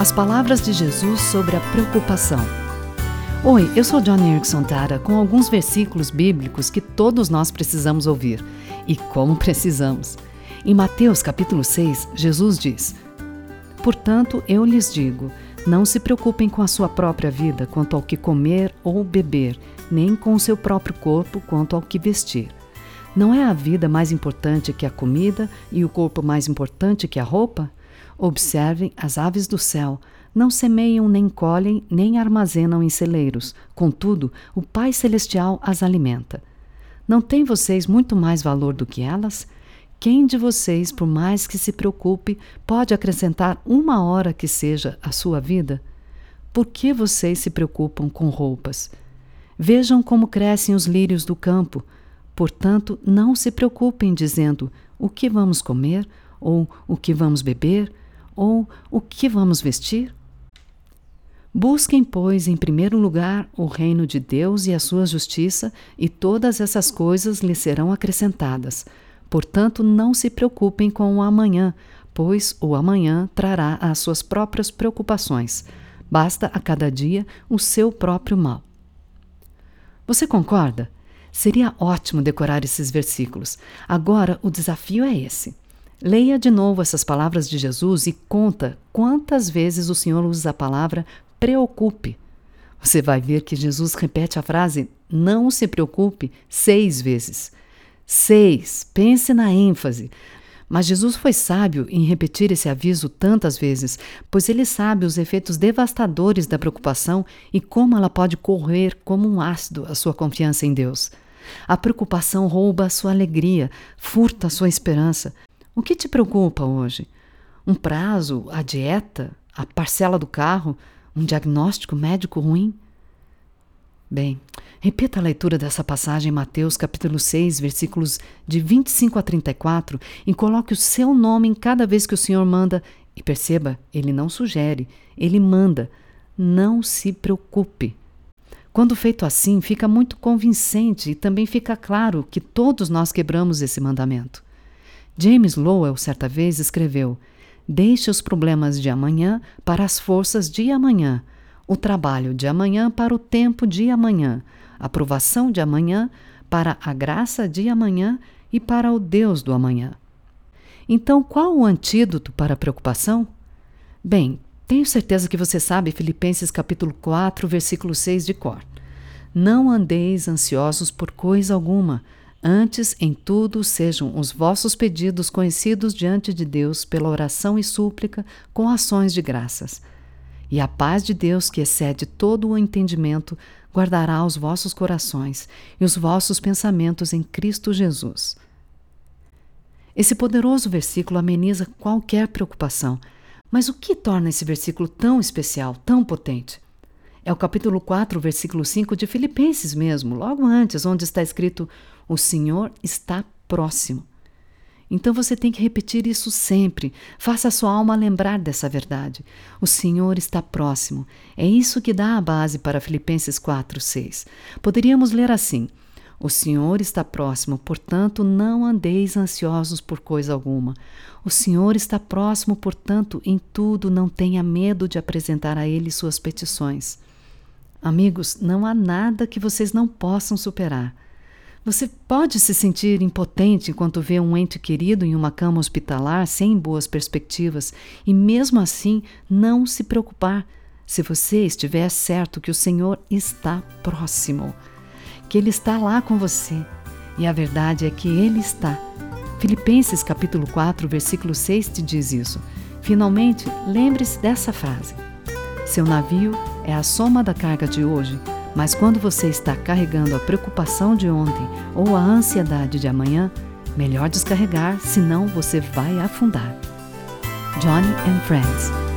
As palavras de Jesus sobre a preocupação. Oi, eu sou Johnny Erickson Tara com alguns versículos bíblicos que todos nós precisamos ouvir. E como precisamos! Em Mateus capítulo 6, Jesus diz: Portanto, eu lhes digo: não se preocupem com a sua própria vida quanto ao que comer ou beber, nem com o seu próprio corpo quanto ao que vestir. Não é a vida mais importante que a comida e o corpo mais importante que a roupa? Observem as aves do céu. Não semeiam, nem colhem, nem armazenam em celeiros. Contudo, o Pai Celestial as alimenta. Não têm vocês muito mais valor do que elas? Quem de vocês, por mais que se preocupe, pode acrescentar uma hora que seja à sua vida? Por que vocês se preocupam com roupas? Vejam como crescem os lírios do campo. Portanto, não se preocupem dizendo o que vamos comer, ou o que vamos beber, ou o que vamos vestir. Busquem, pois, em primeiro lugar o reino de Deus e a sua justiça, e todas essas coisas lhes serão acrescentadas. Portanto, não se preocupem com o amanhã, pois o amanhã trará as suas próprias preocupações. Basta a cada dia o seu próprio mal. Você concorda? Seria ótimo decorar esses versículos. Agora, o desafio é esse. Leia de novo essas palavras de Jesus e conta quantas vezes o Senhor usa a palavra preocupe. Você vai ver que Jesus repete a frase não se preocupe seis vezes. Seis. Pense na ênfase. Mas Jesus foi sábio em repetir esse aviso tantas vezes, pois ele sabe os efeitos devastadores da preocupação e como ela pode correr como um ácido a sua confiança em Deus. A preocupação rouba a sua alegria, furta a sua esperança. O que te preocupa hoje? Um prazo, a dieta, a parcela do carro, um diagnóstico médico ruim? Bem, repita a leitura dessa passagem em Mateus capítulo 6, versículos de 25 a 34 e coloque o seu nome em cada vez que o Senhor manda. E perceba, ele não sugere, ele manda. Não se preocupe. Quando feito assim, fica muito convincente e também fica claro que todos nós quebramos esse mandamento. James Lowell, certa vez, escreveu: Deixe os problemas de amanhã para as forças de amanhã o trabalho de amanhã para o tempo de amanhã, a provação de amanhã para a graça de amanhã e para o Deus do amanhã. Então, qual o antídoto para a preocupação? Bem, tenho certeza que você sabe Filipenses capítulo 4, versículo 6 de cor. Não andeis ansiosos por coisa alguma, antes em tudo sejam os vossos pedidos conhecidos diante de Deus pela oração e súplica com ações de graças. E a paz de Deus, que excede todo o entendimento, guardará os vossos corações e os vossos pensamentos em Cristo Jesus. Esse poderoso versículo ameniza qualquer preocupação. Mas o que torna esse versículo tão especial, tão potente? É o capítulo 4, versículo 5 de Filipenses mesmo, logo antes, onde está escrito: O Senhor está próximo. Então você tem que repetir isso sempre. Faça a sua alma lembrar dessa verdade. O Senhor está próximo. É isso que dá a base para Filipenses 4, 6. Poderíamos ler assim: O Senhor está próximo, portanto, não andeis ansiosos por coisa alguma. O Senhor está próximo, portanto, em tudo não tenha medo de apresentar a Ele suas petições. Amigos, não há nada que vocês não possam superar. Você pode se sentir impotente enquanto vê um ente querido em uma cama hospitalar sem boas perspectivas e, mesmo assim, não se preocupar se você estiver certo que o Senhor está próximo, que Ele está lá com você. E a verdade é que Ele está. Filipenses capítulo 4, versículo 6 te diz isso. Finalmente, lembre-se dessa frase. Seu navio é a soma da carga de hoje mas quando você está carregando a preocupação de ontem ou a ansiedade de amanhã, melhor descarregar, senão você vai afundar. Johnny and Friends